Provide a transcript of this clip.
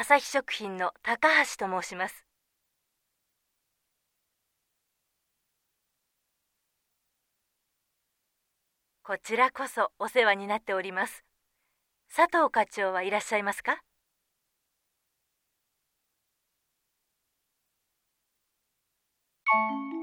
朝日食品の高橋と申しますこちらこそお世話になっております佐藤課長はいらっしゃいますか？うん。